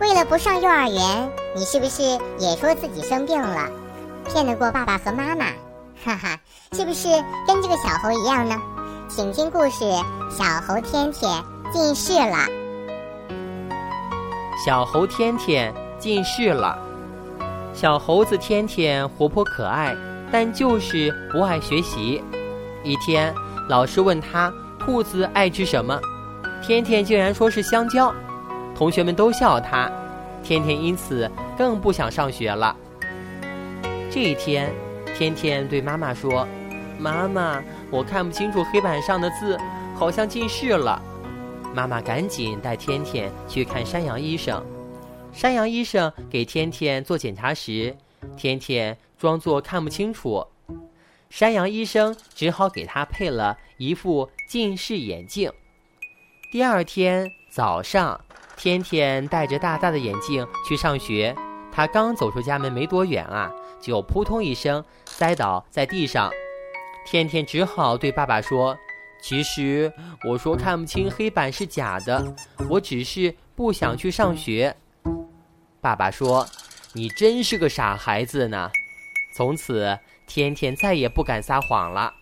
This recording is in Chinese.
为了不上幼儿园，你是不是也说自己生病了，骗得过爸爸和妈妈？哈哈，是不是跟这个小猴一样呢？请听故事：小猴天天近视了。小猴天天近视了。小猴子天天活泼可爱，但就是不爱学习。一天，老师问他兔子爱吃什么，天天竟然说是香蕉。同学们都笑他，天天因此更不想上学了。这一天，天天对妈妈说：“妈妈，我看不清楚黑板上的字，好像近视了。”妈妈赶紧带天天去看山羊医生。山羊医生给天天做检查时，天天装作看不清楚。山羊医生只好给他配了一副近视眼镜。第二天早上。天天戴着大大的眼镜去上学，他刚走出家门没多远啊，就扑通一声栽倒在地上。天天只好对爸爸说：“其实我说看不清黑板是假的，我只是不想去上学。”爸爸说：“你真是个傻孩子呢。”从此，天天再也不敢撒谎了。